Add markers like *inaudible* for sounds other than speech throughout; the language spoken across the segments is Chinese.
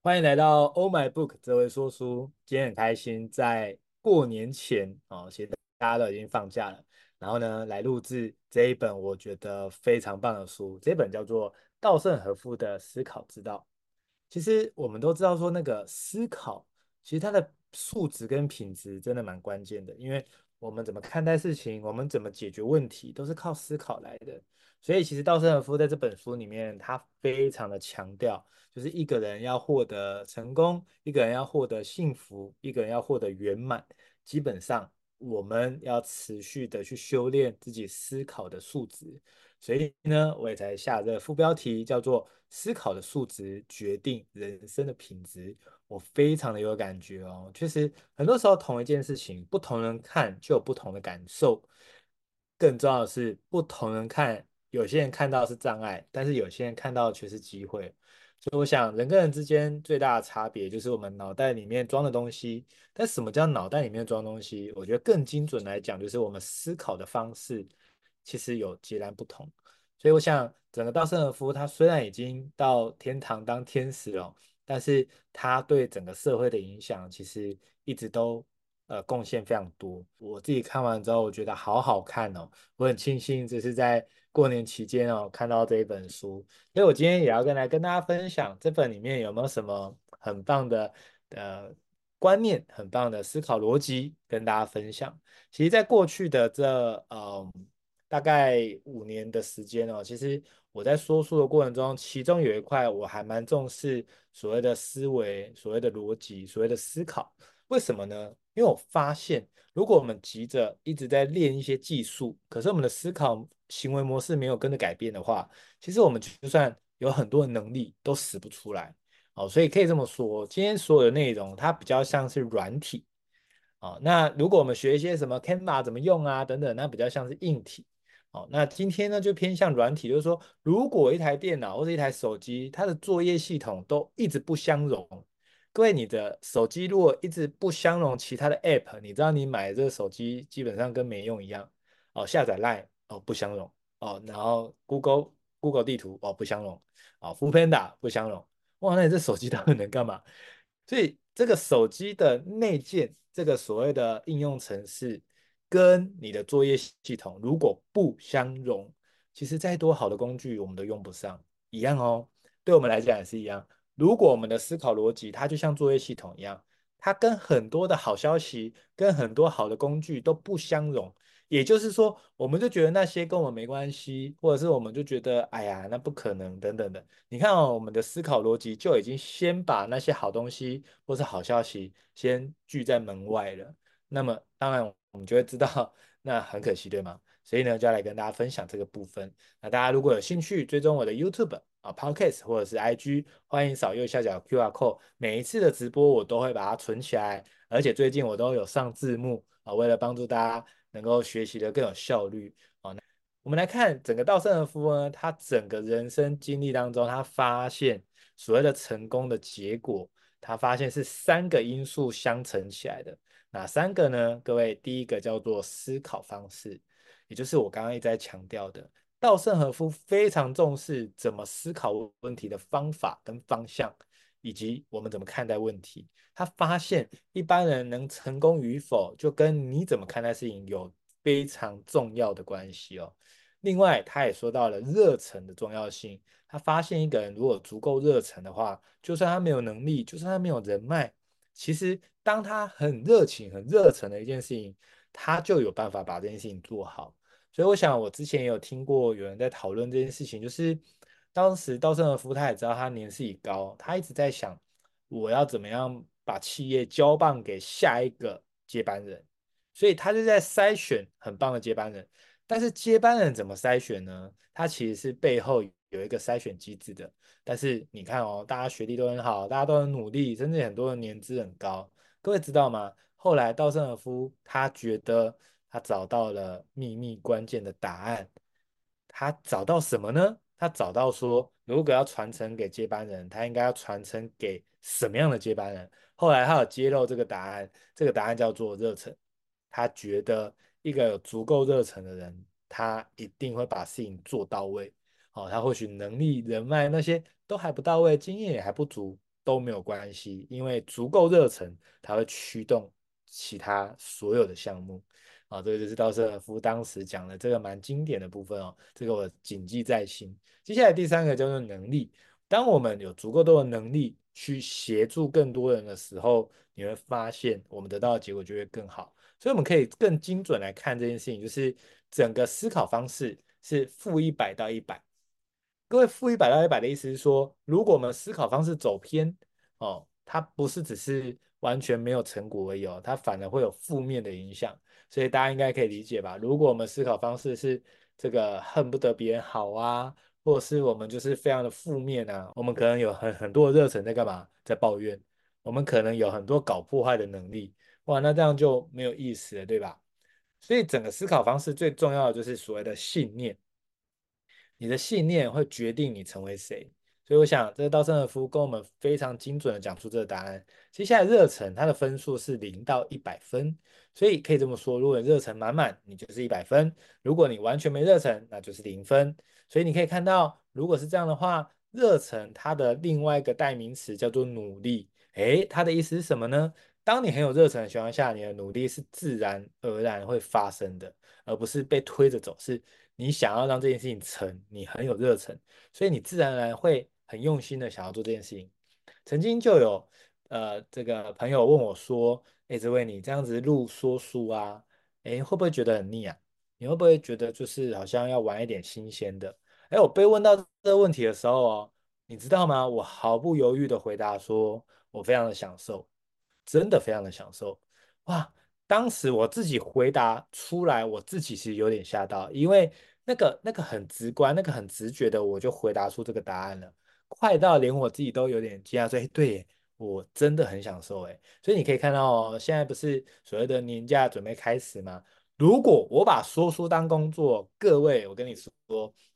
欢迎来到 Oh My Book 这位说书。今天很开心，在过年前哦，其实大家都已经放假了，然后呢，来录制这一本我觉得非常棒的书。这本叫做稻盛和夫的思考之道。其实我们都知道说，那个思考，其实它的素质跟品质真的蛮关键的，因为我们怎么看待事情，我们怎么解决问题，都是靠思考来的。所以，其实稻盛和夫在这本书里面，他非常的强调，就是一个人要获得成功，一个人要获得幸福，一个人要获得圆满，基本上我们要持续的去修炼自己思考的素质。所以呢，我也才下这个副标题，叫做“思考的素质决定人生的品质”。我非常的有感觉哦，确实很多时候同一件事情，不同人看就有不同的感受。更重要的是，不同人看。有些人看到是障碍，但是有些人看到却是机会。所以我想，人跟人之间最大的差别就是我们脑袋里面装的东西。但什么叫脑袋里面装东西？我觉得更精准来讲，就是我们思考的方式其实有截然不同。所以我想，整个稻盛和夫他虽然已经到天堂当天使了，但是他对整个社会的影响其实一直都。呃，贡献非常多。我自己看完之后，我觉得好好看哦。我很庆幸这是在过年期间哦看到这一本书，所以我今天也要跟来跟大家分享这本里面有没有什么很棒的呃观念，很棒的思考逻辑跟大家分享。其实，在过去的这呃大概五年的时间哦，其实我在说书的过程中，其中有一块我还蛮重视所谓的思维、所谓的逻辑、所谓的思考。为什么呢？因为我发现，如果我们急着一直在练一些技术，可是我们的思考行为模式没有跟着改变的话，其实我们就算有很多的能力都使不出来。哦，所以可以这么说，今天所有的内容它比较像是软体。哦，那如果我们学一些什么 Canva 怎么用啊等等，那比较像是硬体。哦，那今天呢就偏向软体，就是说，如果一台电脑或者一台手机，它的作业系统都一直不相容。各位，你的手机如果一直不相容其他的 App，你知道你买的这个手机基本上跟没用一样哦。下载 Line 哦不相容哦，然后 Google Google 地图哦不相容哦，Funda 不相容。哇，那你这手机到底能干嘛？所以这个手机的内建，这个所谓的应用程式跟你的作业系统如果不相容，其实再多好的工具我们都用不上，一样哦。对我们来讲也是一样。如果我们的思考逻辑，它就像作业系统一样，它跟很多的好消息、跟很多好的工具都不相容，也就是说，我们就觉得那些跟我们没关系，或者是我们就觉得，哎呀，那不可能等等的。你看哦，我们的思考逻辑就已经先把那些好东西或是好消息先拒在门外了。那么，当然我们就会知道，那很可惜，对吗？所以呢，就要来跟大家分享这个部分。那大家如果有兴趣追踪我的 YouTube。啊，Podcast 或者是 IG，欢迎扫右下角 QR code。每一次的直播我都会把它存起来，而且最近我都有上字幕啊，为了帮助大家能够学习的更有效率啊。我们来看整个稻盛和夫呢，他整个人生经历当中，他发现所谓的成功的结果，他发现是三个因素相乘起来的。哪三个呢？各位，第一个叫做思考方式，也就是我刚刚一直在强调的。稻盛和夫非常重视怎么思考问题的方法跟方向，以及我们怎么看待问题。他发现一般人能成功与否，就跟你怎么看待事情有非常重要的关系哦。另外，他也说到了热忱的重要性。他发现一个人如果足够热忱的话，就算他没有能力，就算他没有人脉，其实当他很热情、很热忱的一件事情，他就有办法把这件事情做好。所以我想，我之前也有听过有人在讨论这件事情，就是当时稻盛和夫他也知道他年事已高，他一直在想我要怎么样把企业交棒给下一个接班人，所以他就在筛选很棒的接班人。但是接班人怎么筛选呢？他其实是背后有一个筛选机制的。但是你看哦，大家学历都很好，大家都很努力，甚至很多人年资很高。各位知道吗？后来稻盛和夫他觉得。他找到了秘密关键的答案。他找到什么呢？他找到说，如果要传承给接班人，他应该要传承给什么样的接班人？后来他有揭露这个答案，这个答案叫做热忱。他觉得一个有足够热忱的人，他一定会把事情做到位。哦，他或许能力、人脉那些都还不到位，经验也还不足。都没有关系，因为足够热忱，他会驱动其他所有的项目。啊，这个就是稻盛和夫当时讲的这个蛮经典的部分哦，这个我谨记在心。接下来第三个叫做能力，当我们有足够多的能力去协助更多人的时候，你会发现我们得到的结果就会更好。所以我们可以更精准来看这件事情，就是整个思考方式是负一百到一百。各位，负一百到一百的意思是说，如果我们思考方式走偏哦，它不是只是完全没有成果而已哦，它反而会有负面的影响。所以大家应该可以理解吧？如果我们思考方式是这个恨不得别人好啊，或者是我们就是非常的负面啊，我们可能有很很多的热忱在干嘛？在抱怨。我们可能有很多搞破坏的能力，哇，那这样就没有意思了，对吧？所以整个思考方式最重要的就是所谓的信念。你的信念会决定你成为谁，所以我想这个稻盛和夫跟我们非常精准的讲出这个答案。接下来热忱，它的分数是零到一百分，所以可以这么说，如果你热忱满满，你就是一百分；如果你完全没热忱，那就是零分。所以你可以看到，如果是这样的话，热忱它的另外一个代名词叫做努力。诶，它的意思是什么呢？当你很有热忱的情况下，你的努力是自然而然会发生的，而不是被推着走，是。你想要让这件事情成，你很有热忱，所以你自然而然会很用心的想要做这件事情。曾经就有呃这个朋友问我说：“哎，这位你这样子录说书啊，哎会不会觉得很腻啊？你会不会觉得就是好像要玩一点新鲜的？”哎，我被问到这个问题的时候哦，你知道吗？我毫不犹豫的回答说：“我非常的享受，真的非常的享受。”哇！当时我自己回答出来，我自己其实有点吓到，因为那个那个很直观，那个很直觉的，我就回答出这个答案了，快到连我自己都有点惊讶，说：“哎，对，我真的很享受。”哎，所以你可以看到哦，现在不是所谓的年假准备开始吗？如果我把说书当工作，各位，我跟你说，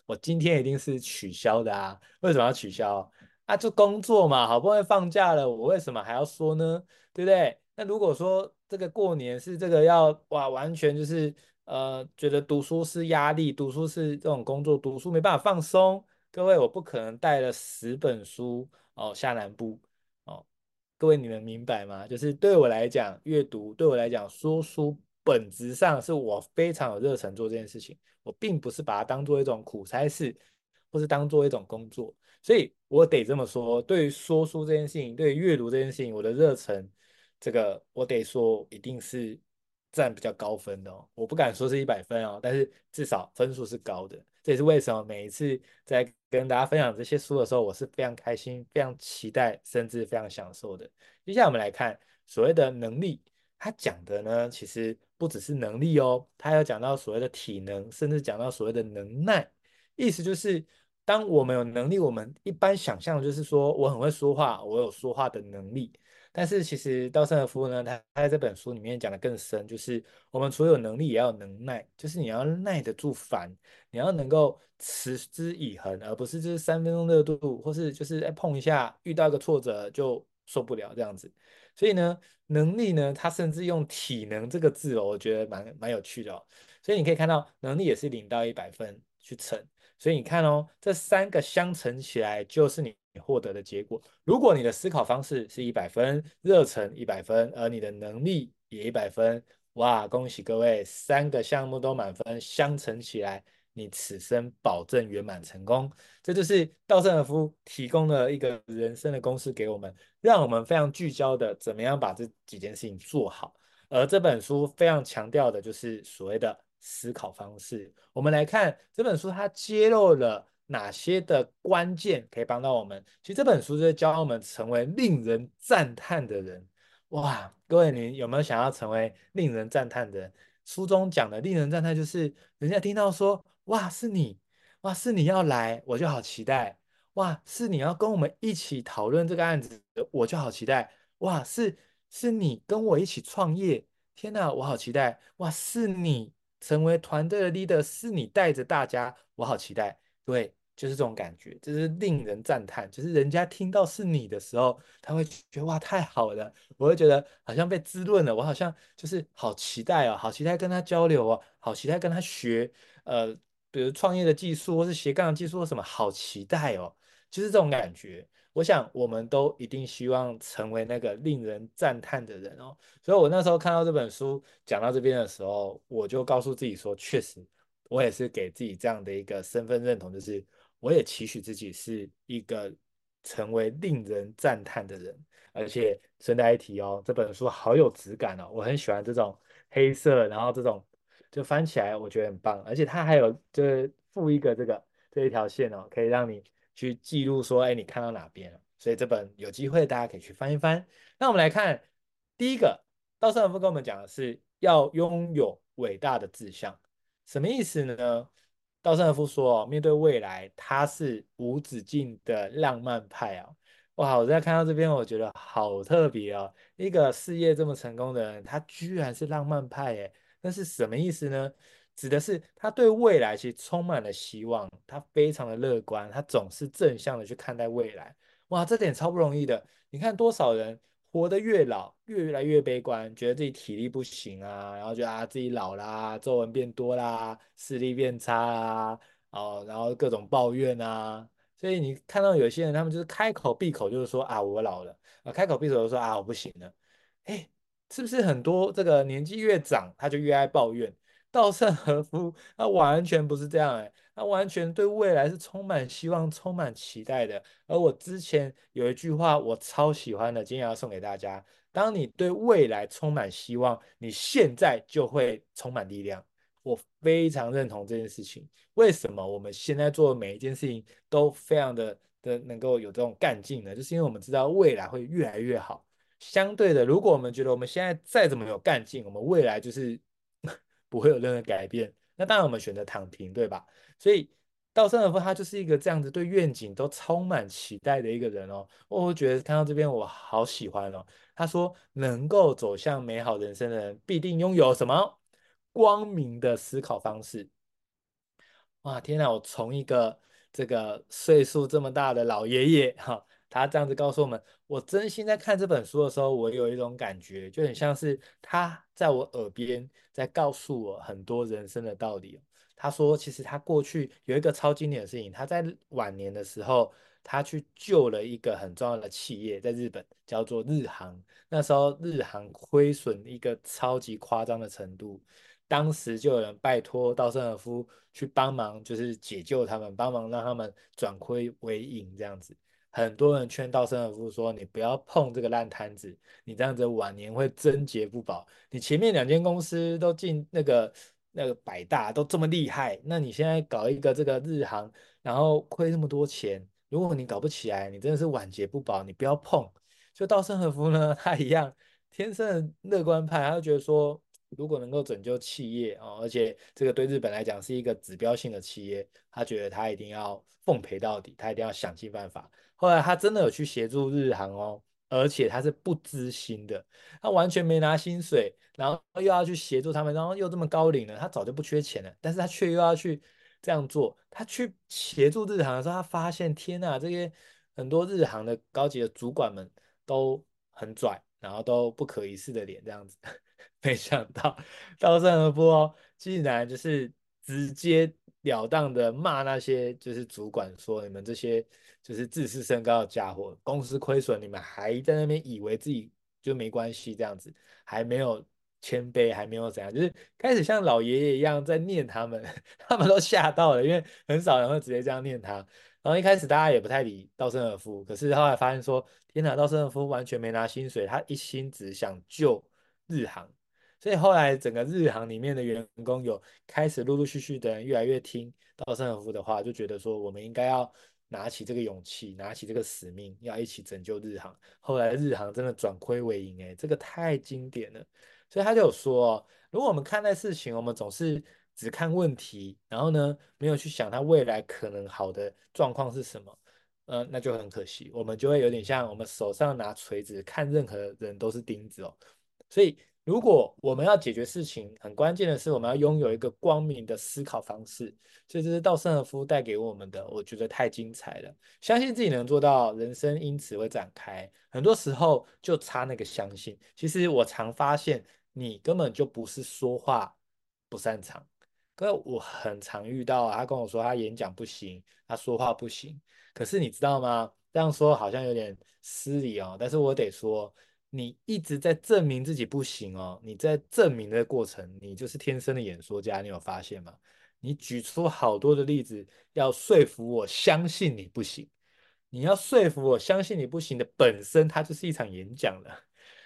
我今天一定是取消的啊！为什么要取消？啊，就工作嘛，好不容易放假了，我为什么还要说呢？对不对？那如果说这个过年是这个要哇，完全就是呃，觉得读书是压力，读书是这种工作，读书没办法放松。各位，我不可能带了十本书哦下南部哦。各位，你们明白吗？就是对我来讲，阅读对我来讲，说书本质上是我非常有热忱做这件事情。我并不是把它当做一种苦差事，或是当做一种工作。所以我得这么说，对于说书这件事情，对于阅读这件事情，我的热忱。这个我得说，一定是占比较高分的哦。我不敢说是一百分哦，但是至少分数是高的。这也是为什么每一次在跟大家分享这些书的时候，我是非常开心、非常期待，甚至非常享受的。接下来我们来看所谓的能力，它讲的呢，其实不只是能力哦，它要讲到所谓的体能，甚至讲到所谓的能耐。意思就是，当我们有能力，我们一般想象就是说，我很会说话，我有说话的能力。但是其实稻盛和夫呢，他他在这本书里面讲的更深，就是我们除了有能力，也要有能耐，就是你要耐得住烦，你要能够持之以恒，而不是就是三分钟热度，或是就是哎碰一下遇到一个挫折就受不了这样子。所以呢，能力呢，他甚至用体能这个字哦，我觉得蛮蛮有趣的哦。所以你可以看到，能力也是零到一百分去乘。所以你看哦，这三个相乘起来就是你。获得的结果，如果你的思考方式是一百分，热忱一百分，而你的能力也一百分，哇，恭喜各位，三个项目都满分，相乘起来，你此生保证圆满成功。这就是稻盛和夫提供了一个人生的公式给我们，让我们非常聚焦的怎么样把这几件事情做好。而这本书非常强调的就是所谓的思考方式。我们来看这本书，它揭露了。哪些的关键可以帮到我们？其实这本书就是教我们成为令人赞叹的人。哇，各位，你有没有想要成为令人赞叹的人？书中讲的令人赞叹，就是人家听到说，哇，是你，哇，是你要来，我就好期待。哇，是你要跟我们一起讨论这个案子，我就好期待。哇，是是你跟我一起创业，天哪，我好期待。哇，是你成为团队的 leader，是你带着大家，我好期待。对。就是这种感觉，就是令人赞叹。就是人家听到是你的时候，他会觉得哇，太好了，我会觉得好像被滋润了，我好像就是好期待哦，好期待跟他交流哦，好期待跟他学，呃，比如创业的技术或是斜杠的技术或什么，好期待哦，就是这种感觉我想我们都一定希望成为那个令人赞叹的人哦。所以我那时候看到这本书讲到这边的时候，我就告诉自己说，确实，我也是给自己这样的一个身份认同，就是我也期许自己是一个成为令人赞叹的人。而且顺带一提哦，这本书好有质感哦，我很喜欢这种黑色，然后这种就翻起来我觉得很棒，而且它还有就是附一个这个这一条线哦，可以让你去记录说，哎，你看到哪边了？所以这本有机会大家可以去翻一翻。那我们来看第一个，稻盛和夫跟我们讲的是要拥有伟大的志向，什么意思呢？稻盛和夫说，面对未来，他是无止境的浪漫派啊。哇！我在看到这边，我觉得好特别哦。一个事业这么成功的人，他居然是浪漫派耶，那是什么意思呢？指的是他对未来其实充满了希望，他非常的乐观，他总是正向的去看待未来。哇，这点超不容易的。你看多少人活得越老，越来越悲观，觉得自己体力不行啊，然后觉得啊自己老啦，皱纹变多啦，视力变差啦，哦，然后各种抱怨啊。所以你看到有些人，他们就是开口闭口就是说啊，我老了啊，开口闭口就说啊，我不行了。哎，是不是很多这个年纪越长，他就越爱抱怨？稻盛和夫他完全不是这样，哎，他完全对未来是充满希望、充满期待的。而我之前有一句话我超喜欢的，今天要送给大家：当你对未来充满希望，你现在就会充满力量。我非常认同这件事情。为什么我们现在做的每一件事情都非常的的能够有这种干劲呢？就是因为我们知道未来会越来越好。相对的，如果我们觉得我们现在再怎么有干劲，我们未来就是不会有任何改变。那当然我们选择躺平，对吧？所以稻盛和夫他就是一个这样子对愿景都充满期待的一个人哦。我觉得看到这边我好喜欢哦。他说，能够走向美好人生的人必定拥有什么？光明的思考方式，哇，天哪！我从一个这个岁数这么大的老爷爷哈，他这样子告诉我们，我真心在看这本书的时候，我有一种感觉，就很像是他在我耳边在告诉我很多人生的道理。他说，其实他过去有一个超经典的事情，他在晚年的时候，他去救了一个很重要的企业，在日本叫做日航。那时候日航亏损一个超级夸张的程度。当时就有人拜托稻盛和夫去帮忙，就是解救他们，帮忙让他们转亏为盈这样子。很多人劝稻盛和夫说：“你不要碰这个烂摊子，你这样子晚年会贞节不保。你前面两间公司都进那个那个百大，都这么厉害，那你现在搞一个这个日航，然后亏那么多钱，如果你搞不起来，你真的是晚节不保，你不要碰。”就稻盛和夫呢，*laughs* 他一样天生的乐观派，他就觉得说。如果能够拯救企业哦，而且这个对日本来讲是一个指标性的企业，他觉得他一定要奉陪到底，他一定要想尽办法。后来他真的有去协助日航哦，而且他是不知薪的，他完全没拿薪水，然后又要去协助他们，然后又这么高龄了，他早就不缺钱了，但是他却又要去这样做。他去协助日航的时候，他发现天呐，这些很多日航的高级的主管们都很拽，然后都不可一世的脸这样子。*laughs* 没想到稻盛和夫哦，竟然就是直截了当的骂那些就是主管说，你们这些就是自视甚高的家伙，公司亏损，你们还在那边以为自己就没关系这样子，还没有谦卑，还没有怎样，就是开始像老爷爷一样在念他们，*laughs* 他们都吓到了，因为很少人会直接这样念他。然后一开始大家也不太理稻盛和夫，可是后来发现说，天哪，稻盛和夫完全没拿薪水，他一心只想救日航。所以后来整个日航里面的员工有开始陆陆续续的人越来越听稻盛和夫的话，就觉得说我们应该要拿起这个勇气，拿起这个使命，要一起拯救日航。后来日航真的转亏为盈，哎，这个太经典了。所以他就有说，如果我们看待事情，我们总是只看问题，然后呢，没有去想它未来可能好的状况是什么，呃，那就很可惜，我们就会有点像我们手上拿锤子，看任何人都是钉子哦。所以。如果我们要解决事情，很关键的是我们要拥有一个光明的思考方式。所以这是稻盛和夫带给我们的，我觉得太精彩了。相信自己能做到，人生因此会展开。很多时候就差那个相信。其实我常发现，你根本就不是说话不擅长。可我很常遇到啊，他跟我说他演讲不行，他说话不行。可是你知道吗？这样说好像有点失礼哦，但是我得说，你一直在证明自己不行哦，你在证明的过程，你就是天生的演说家，你有发现吗？你举出好多的例子，要说服我相信你不行，你要说服我相信你不行的本身，它就是一场演讲了。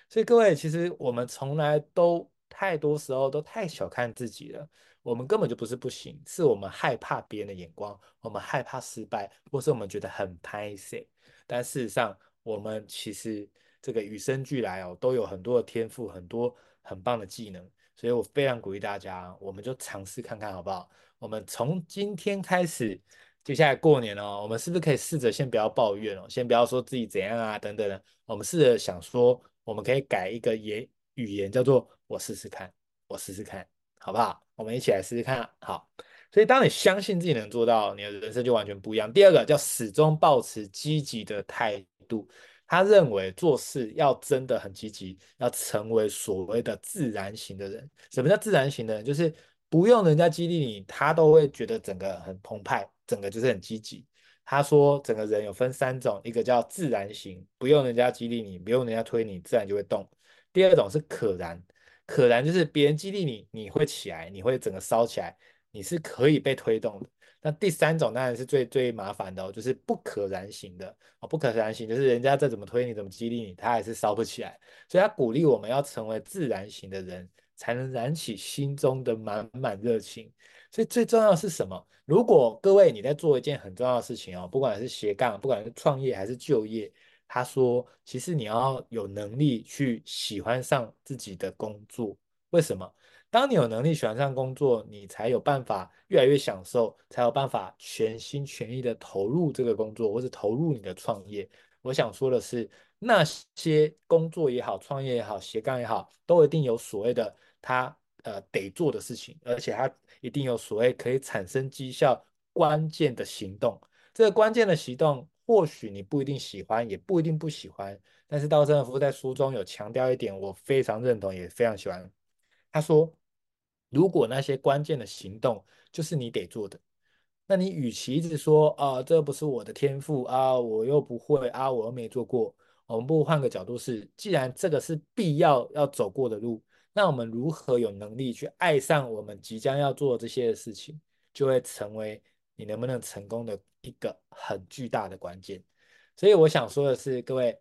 所以各位，其实我们从来都太多时候都太小看自己了。我们根本就不是不行，是我们害怕别人的眼光，我们害怕失败，或是我们觉得很拍谢。但事实上，我们其实这个与生俱来哦，都有很多的天赋，很多很棒的技能。所以我非常鼓励大家，我们就尝试看看好不好？我们从今天开始，接下来过年哦，我们是不是可以试着先不要抱怨哦，先不要说自己怎样啊等等的，我们试着想说，我们可以改一个言语言，叫做我试试看，我试试看，好不好？我们一起来试试看，好。所以当你相信自己能做到，你的人生就完全不一样。第二个叫始终保持积极的态度。他认为做事要真的很积极，要成为所谓的自然型的人。什么叫自然型的人？就是不用人家激励你，他都会觉得整个很澎湃，整个就是很积极。他说整个人有分三种，一个叫自然型，不用人家激励你，不用人家推你，自然就会动。第二种是可燃。可燃就是别人激励你，你会起来，你会整个烧起来，你是可以被推动的。那第三种当然是最最麻烦的哦，就是不可燃型的哦。不可燃型就是人家再怎么推你，怎么激励你，他还是烧不起来。所以他鼓励我们要成为自然型的人，才能燃起心中的满满热情。所以最重要的是什么？如果各位你在做一件很重要的事情哦，不管是斜杠，不管是创业还是就业。他说：“其实你要有能力去喜欢上自己的工作。为什么？当你有能力喜欢上工作，你才有办法越来越享受，才有办法全心全意的投入这个工作，或是投入你的创业。我想说的是，那些工作也好，创业也好，斜杠也好，都一定有所谓的他呃得做的事情，而且他一定有所谓可以产生绩效关键的行动。这个关键的行动。”或许你不一定喜欢，也不一定不喜欢，但是稻盛和夫在书中有强调一点，我非常认同，也非常喜欢。他说，如果那些关键的行动就是你得做的，那你与其一直说啊，这不是我的天赋啊，我又不会啊，我又没做过，我们不如换个角度是，既然这个是必要要走过的路，那我们如何有能力去爱上我们即将要做这些的事情，就会成为。你能不能成功的一个很巨大的关键，所以我想说的是，各位，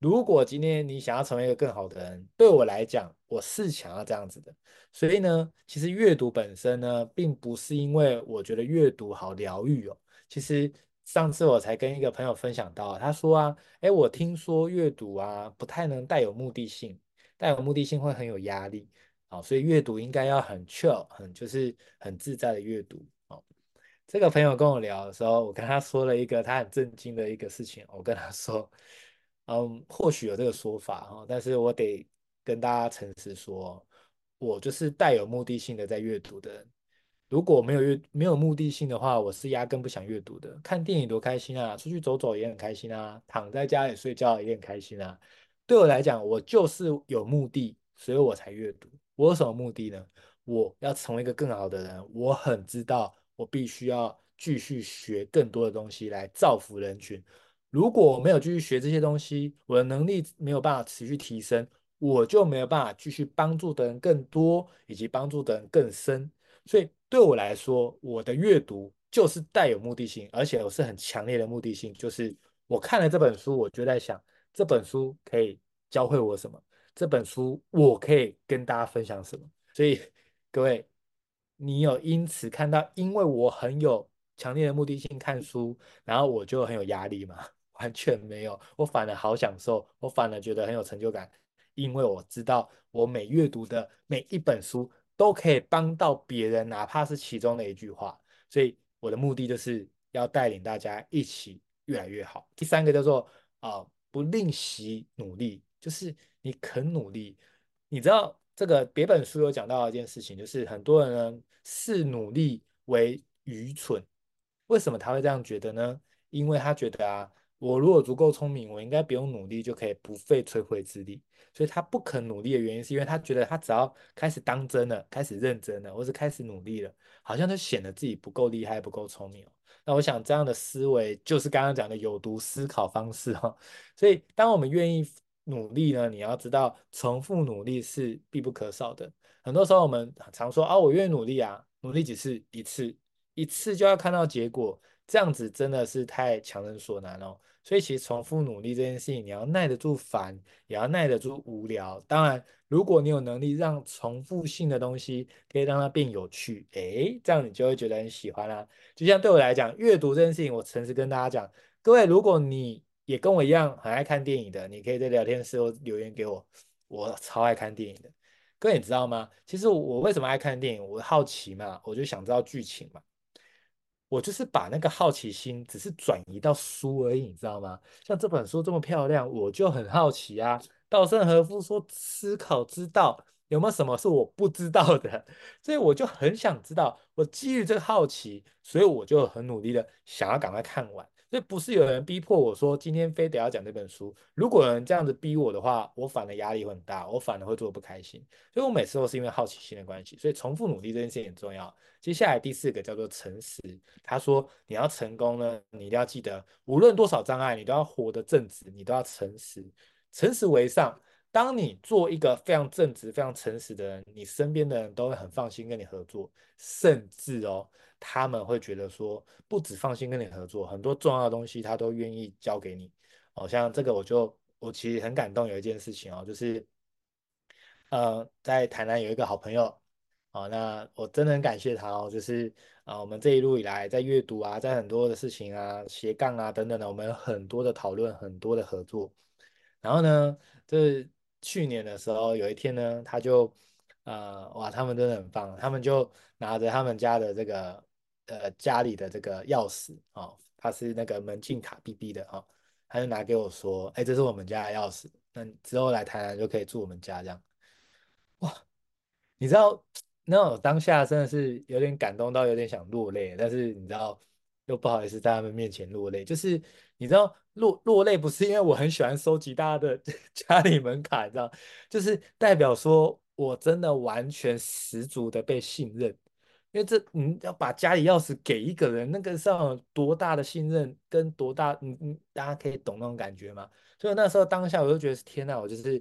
如果今天你想要成为一个更好的人，对我来讲，我是想要这样子的。所以呢，其实阅读本身呢，并不是因为我觉得阅读好疗愈哦。其实上次我才跟一个朋友分享到，他说啊，诶，我听说阅读啊，不太能带有目的性，带有目的性会很有压力，好，所以阅读应该要很 chill，很就是很自在的阅读。这个朋友跟我聊的时候，我跟他说了一个他很震惊的一个事情。我跟他说，嗯，或许有这个说法哈，但是我得跟大家诚实说，我就是带有目的性的在阅读的。如果没有阅没有目的性的话，我是压根不想阅读的。看电影多开心啊，出去走走也很开心啊，躺在家里睡觉也很开心啊。对我来讲，我就是有目的，所以我才阅读。我有什么目的呢？我要成为一个更好的人。我很知道。我必须要继续学更多的东西来造福人群。如果我没有继续学这些东西，我的能力没有办法持续提升，我就没有办法继续帮助的人更多，以及帮助的人更深。所以对我来说，我的阅读就是带有目的性，而且我是很强烈的目的性，就是我看了这本书，我就在想这本书可以教会我什么，这本书我可以跟大家分享什么。所以各位。你有因此看到，因为我很有强烈的目的性看书，然后我就很有压力吗？完全没有，我反而好享受，我反而觉得很有成就感，因为我知道我每阅读的每一本书都可以帮到别人，哪怕是其中的一句话。所以我的目的就是要带领大家一起越来越好。第三个叫做啊、不吝惜努力，就是你肯努力，你知道。这个别本书有讲到一件事情，就是很多人呢视努力为愚蠢。为什么他会这样觉得呢？因为他觉得啊，我如果足够聪明，我应该不用努力就可以不费吹灰之力。所以他不肯努力的原因，是因为他觉得他只要开始当真了，开始认真了，或是开始努力了，好像就显得自己不够厉害，不够聪明。那我想这样的思维就是刚刚讲的有毒思考方式哈。所以当我们愿意努力呢，你要知道重复努力是必不可少的。很多时候我们常说啊，我愿意努力啊，努力几次，一次，一次就要看到结果，这样子真的是太强人所难哦。所以其实重复努力这件事情，你要耐得住烦，也要耐得住无聊。当然，如果你有能力让重复性的东西可以让它变有趣，诶，这样你就会觉得很喜欢啦。就像对我来讲，阅读这件事情，我诚实跟大家讲，各位，如果你也跟我一样很爱看电影的，你可以在聊天室留言给我，我超爱看电影的。各位你知道吗？其实我为什么爱看电影？我好奇嘛，我就想知道剧情嘛。我就是把那个好奇心，只是转移到书而已，你知道吗？像这本书这么漂亮，我就很好奇啊。稻盛和夫说：“思考之道，有没有什么是我不知道的？” *laughs* 所以我就很想知道。我基于这个好奇，所以我就很努力的想要赶快看完。所以不是有人逼迫我说今天非得要讲这本书。如果有人这样子逼我的话，我反而压力会很大，我反而会做得不开心。所以我每次都是因为好奇心的关系，所以重复努力这件事情很重要。接下来第四个叫做诚实。他说你要成功呢，你一定要记得，无论多少障碍，你都要活得正直，你都要诚实，诚实为上。当你做一个非常正直、非常诚实的人，你身边的人都会很放心跟你合作，甚至哦。他们会觉得说，不只放心跟你合作，很多重要的东西他都愿意交给你。好像这个，我就我其实很感动，有一件事情哦，就是呃，在台南有一个好朋友，哦，那我真的很感谢他哦，就是啊，我们这一路以来在阅读啊，在很多的事情啊，斜杠啊等等的，我们有很多的讨论，很多的合作。然后呢，这去年的时候，有一天呢，他就呃，哇，他们真的很棒，他们就拿着他们家的这个。呃，家里的这个钥匙哦，他是那个门禁卡 BB 的哦，他就拿给我说，哎，这是我们家的钥匙，那之后来台南就可以住我们家这样。哇，你知道，那我当下真的是有点感动到有点想落泪，但是你知道，又不好意思在他们面前落泪，就是你知道落落泪不是因为我很喜欢收集大家的 *laughs* 家里门卡，你知道，就是代表说我真的完全十足的被信任。因为这，你要把家里钥匙给一个人，那个是要多大的信任跟多大，你你大家可以懂那种感觉吗？所以那时候当下我就觉得天哪，我就是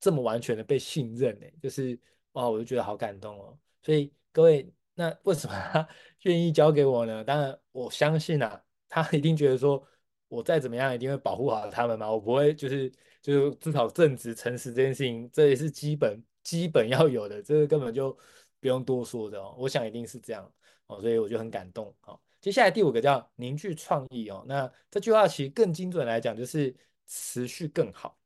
这么完全的被信任哎，就是哇，我就觉得好感动哦。所以各位，那为什么他 *laughs* 愿意交给我呢？当然我相信啊，他一定觉得说我再怎么样一定会保护好他们嘛，我不会就是就是至少正直诚实这件事情，这也是基本基本要有的，这个根本就。不用多说的哦，我想一定是这样哦，所以我就很感动。好，接下来第五个叫凝聚创意哦，那这句话其实更精准来讲就是持续更好，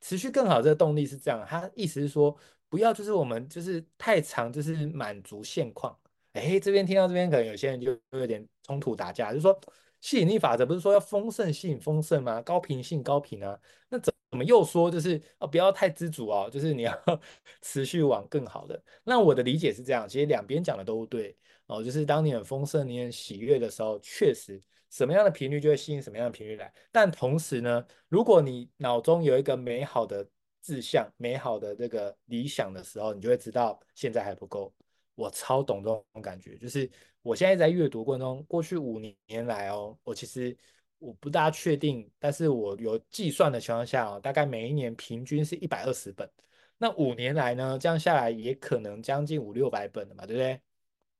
持续更好这个动力是这样，它意思是说不要就是我们就是太长就是满足现况。哎，这边听到这边可能有些人就有点冲突打架，就是说吸引力法则不是说要丰盛吸引丰盛吗？高频吸引高频啊，那怎？我们又说，就是哦，不要太知足哦，就是你要 *laughs* 持续往更好的。那我的理解是这样，其实两边讲的都对哦。就是当你很丰盛、你很喜悦的时候，确实什么样的频率就会吸引什么样的频率来。但同时呢，如果你脑中有一个美好的志向、美好的这个理想的时候，你就会知道现在还不够。我超懂这种感觉，就是我现在在阅读过程中，过去五年来哦，我其实。我不大确定，但是我有计算的情况下哦，大概每一年平均是一百二十本。那五年来呢，这样下来也可能将近五六百本了嘛，对不对？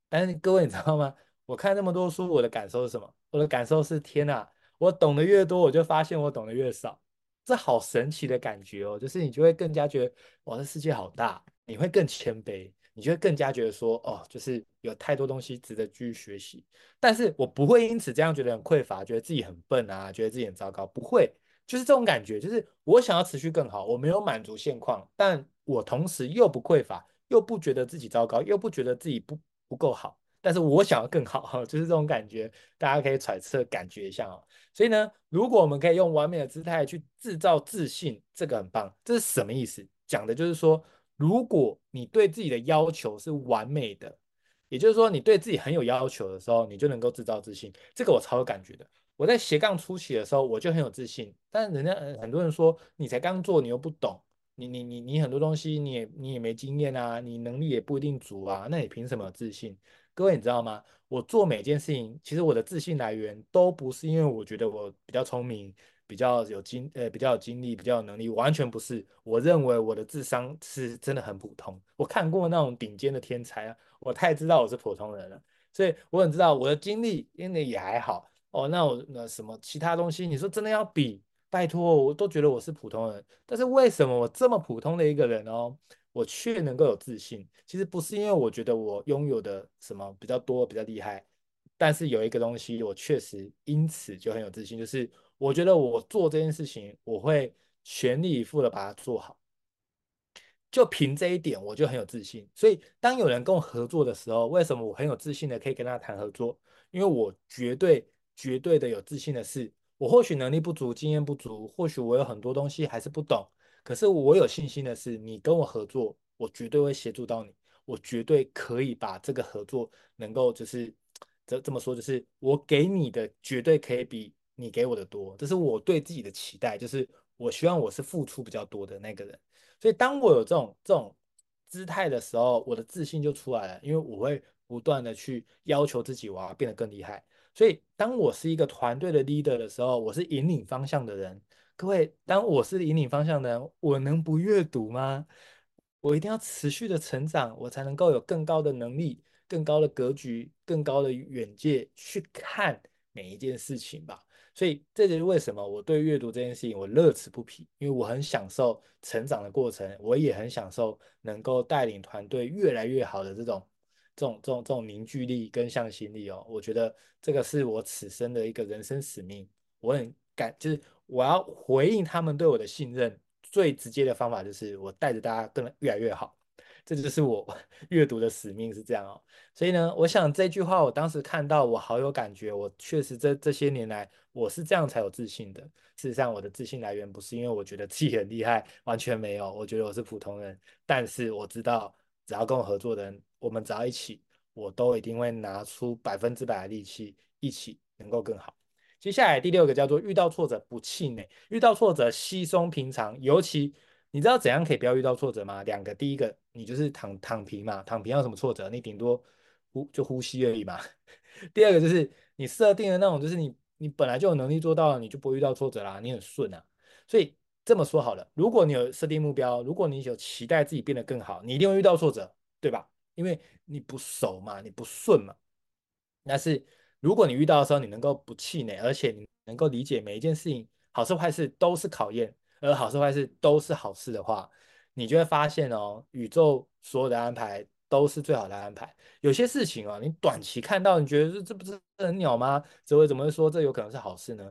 但是各位你知道吗？我看那么多书，我的感受是什么？我的感受是，天哪，我懂得越多，我就发现我懂得越少。这好神奇的感觉哦，就是你就会更加觉得，哇，这世界好大，你会更谦卑。你就会更加觉得说，哦，就是有太多东西值得继续学习，但是我不会因此这样觉得很匮乏，觉得自己很笨啊，觉得自己很糟糕，不会，就是这种感觉，就是我想要持续更好，我没有满足现况，但我同时又不匮乏，又不觉得自己糟糕，又不觉得自己不不够好，但是我想要更好，*laughs* 就是这种感觉，大家可以揣测感觉一下哦。所以呢，如果我们可以用完美的姿态去制造自信，这个很棒，这是什么意思？讲的就是说。如果你对自己的要求是完美的，也就是说你对自己很有要求的时候，你就能够制造自信。这个我超有感觉的。我在斜杠初期的时候，我就很有自信。但人家很多人说，你才刚做，你又不懂，你你你你很多东西你也你也没经验啊，你能力也不一定足啊，那你凭什么自信？各位你知道吗？我做每件事情，其实我的自信来源都不是因为我觉得我比较聪明。比较有经呃，比较有经历，比较有能力，完全不是。我认为我的智商是真的很普通。我看过那种顶尖的天才啊，我太知道我是普通人了。所以我很知道我的经历，因为也还好哦。那我那什么其他东西，你说真的要比，拜托，我都觉得我是普通人。但是为什么我这么普通的一个人哦，我却能够有自信？其实不是因为我觉得我拥有的什么比较多，比较厉害。但是有一个东西，我确实因此就很有自信，就是。我觉得我做这件事情，我会全力以赴的把它做好。就凭这一点，我就很有自信。所以，当有人跟我合作的时候，为什么我很有自信的可以跟他谈合作？因为我绝对、绝对的有自信的是，我或许能力不足、经验不足，或许我有很多东西还是不懂。可是我有信心的是，你跟我合作，我绝对会协助到你，我绝对可以把这个合作能够就是这这么说，就是我给你的绝对可以比。你给我的多，这是我对自己的期待，就是我希望我是付出比较多的那个人。所以当我有这种这种姿态的时候，我的自信就出来了，因为我会不断的去要求自己，我要变得更厉害。所以当我是一个团队的 leader 的时候，我是引领方向的人。各位，当我是引领方向的人，我能不阅读吗？我一定要持续的成长，我才能够有更高的能力、更高的格局、更高的远见去看每一件事情吧。所以这就是为什么我对阅读这件事情我乐此不疲，因为我很享受成长的过程，我也很享受能够带领团队越来越好的这种、这种、这种、这种凝聚力跟向心力哦。我觉得这个是我此生的一个人生使命。我很感，就是我要回应他们对我的信任，最直接的方法就是我带着大家更越来越好。这就是我 *laughs* 阅读的使命是这样哦。所以呢，我想这句话我当时看到我好有感觉，我确实这这些年来。我是这样才有自信的。事实上，我的自信来源不是因为我觉得自己很厉害，完全没有。我觉得我是普通人，但是我知道，只要跟我合作的人，我们只要一起，我都一定会拿出百分之百的力气，一起能够更好。接下来第六个叫做遇到挫折不气馁，遇到挫折稀松平常。尤其你知道怎样可以不要遇到挫折吗？两个，第一个，你就是躺躺平嘛，躺平要什么挫折？你顶多呼就呼吸而已嘛。*laughs* 第二个就是你设定的那种，就是你。你本来就有能力做到，你就不会遇到挫折啦，你很顺啊。所以这么说好了，如果你有设定目标，如果你有期待自己变得更好，你一定会遇到挫折，对吧？因为你不熟嘛，你不顺嘛。但是如果你遇到的时候，你能够不气馁，而且你能够理解每一件事情，好事坏事都是考验，而好事坏事都是好事的话，你就会发现哦，宇宙所有的安排。都是最好的安排。有些事情啊，你短期看到，你觉得这这不是很鸟吗？哲维怎么会说这有可能是好事呢？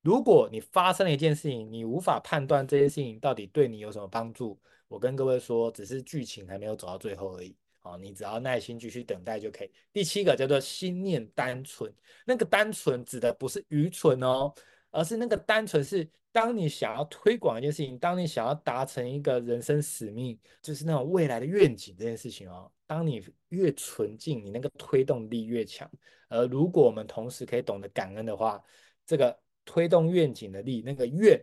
如果你发生了一件事情，你无法判断这件事情到底对你有什么帮助，我跟各位说，只是剧情还没有走到最后而已。好，你只要耐心继续等待就可以。第七个叫做心念单纯，那个单纯指的不是愚蠢哦。而是那个单纯是，当你想要推广一件事情，当你想要达成一个人生使命，就是那种未来的愿景这件事情哦。当你越纯净，你那个推动力越强。而如果我们同时可以懂得感恩的话，这个推动愿景的力，那个愿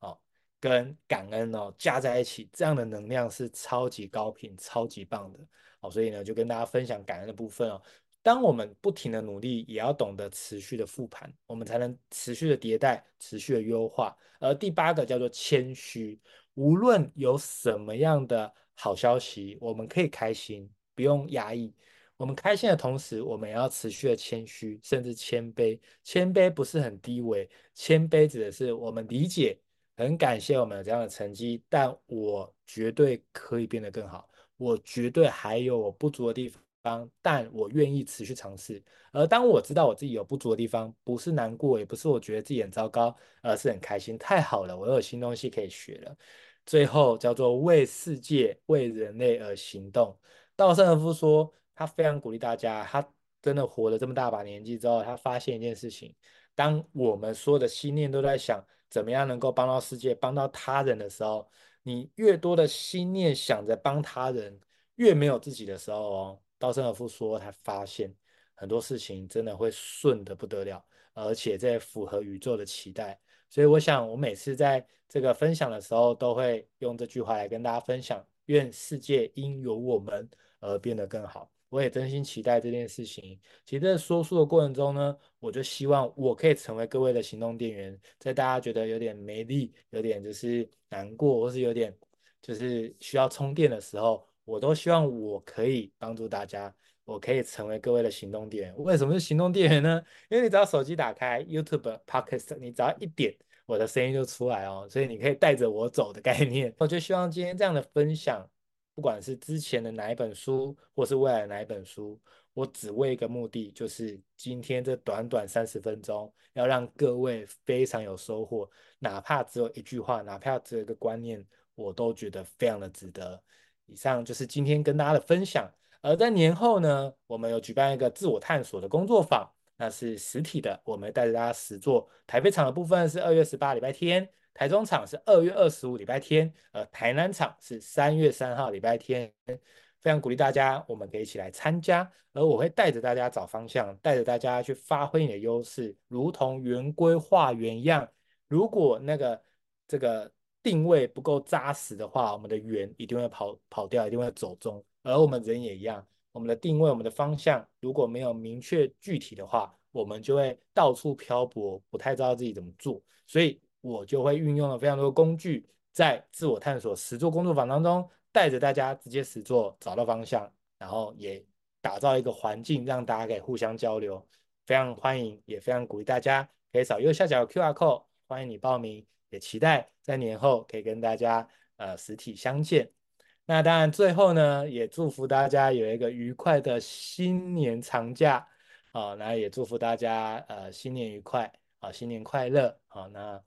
哦，跟感恩哦加在一起，这样的能量是超级高频、超级棒的。好，所以呢，就跟大家分享感恩的部分哦。当我们不停的努力，也要懂得持续的复盘，我们才能持续的迭代、持续的优化。而第八个叫做谦虚，无论有什么样的好消息，我们可以开心，不用压抑。我们开心的同时，我们也要持续的谦虚，甚至谦卑。谦卑不是很低微，谦卑指的是我们理解，很感谢我们有这样的成绩，但我绝对可以变得更好，我绝对还有我不足的地方。但我愿意持续尝试。而当我知道我自己有不足的地方，不是难过，也不是我觉得自己很糟糕，而是很开心。太好了，我又有新东西可以学了。最后叫做为世界、为人类而行动。稻盛和夫说，他非常鼓励大家。他真的活了这么大把年纪之后，他发现一件事情：当我们所有的心念都在想怎么样能够帮到世界、帮到他人的时候，你越多的心念想着帮他人，越没有自己的时候哦。稻盛和夫说，他发现很多事情真的会顺得不得了，而且这符合宇宙的期待。所以，我想我每次在这个分享的时候，都会用这句话来跟大家分享：愿世界因有我们而变得更好。我也真心期待这件事情。其实，在说书的过程中呢，我就希望我可以成为各位的行动电源，在大家觉得有点没力、有点就是难过，或是有点就是需要充电的时候，我都希望我可以帮助大家，我可以成为各位的行动电源。为什么是行动电源呢？因为你只要手机打开 YouTube Podcast，你只要一点，我的声音就出来哦，所以你可以带着我走的概念。我就希望今天这样的分享。不管是之前的哪一本书，或是未来的哪一本书，我只为一个目的，就是今天这短短三十分钟，要让各位非常有收获，哪怕只有一句话，哪怕只有一个观念，我都觉得非常的值得。以上就是今天跟大家的分享。而在年后呢，我们有举办一个自我探索的工作坊，那是实体的，我们带着大家实做。台北场的部分是二月十八礼拜天。台中场是二月二十五礼拜天，呃，台南场是三月三号礼拜天，非常鼓励大家，我们可以一起来参加，而我会带着大家找方向，带着大家去发挥你的优势，如同圆规画圆一样，如果那个这个定位不够扎实的话，我们的圆一定会跑跑掉，一定会走中，而我们人也一样，我们的定位、我们的方向如果没有明确具体的话，我们就会到处漂泊，不太知道自己怎么做，所以。我就会运用了非常多工具，在自我探索实作工作坊当中，带着大家直接实作，找到方向，然后也打造一个环境，让大家可以互相交流。非常欢迎，也非常鼓励大家可以扫右下角的 QR code，欢迎你报名，也期待在年后可以跟大家呃实体相见。那当然最后呢，也祝福大家有一个愉快的新年长假啊，那也祝福大家呃新年愉快啊，新年快乐啊，那。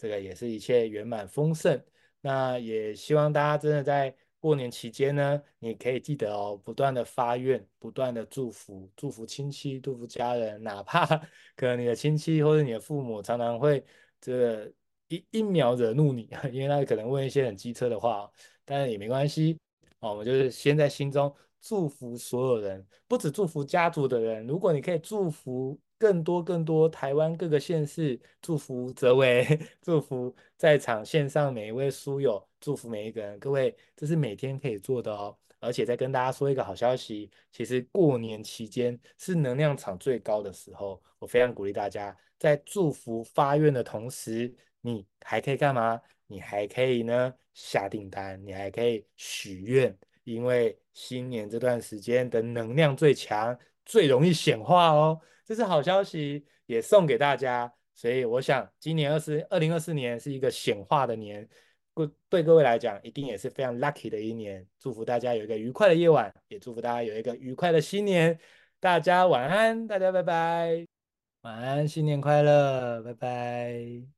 这个也是一切圆满丰盛，那也希望大家真的在过年期间呢，你可以记得哦，不断的发愿，不断的祝福，祝福亲戚，祝福家人，哪怕 *laughs* 可能你的亲戚或者你的父母常常会这个一一秒惹怒你，因为他可能问一些很机车的话，但是也没关系，我们就是先在心中祝福所有人，不只祝福家族的人，如果你可以祝福。更多更多台湾各个县市，祝福泽维，*laughs* 祝福在场线上每一位书友，祝福每一个人。各位，这是每天可以做的哦。而且再跟大家说一个好消息，其实过年期间是能量场最高的时候。我非常鼓励大家，在祝福发愿的同时，你还可以干嘛？你还可以呢下订单，你还可以许愿，因为新年这段时间的能量最强，最容易显化哦。这是好消息，也送给大家。所以我想，今年二四二零二四年是一个显化的年，对各位来讲，一定也是非常 lucky 的一年。祝福大家有一个愉快的夜晚，也祝福大家有一个愉快的新年。大家晚安，大家拜拜，晚安，新年快乐，拜拜。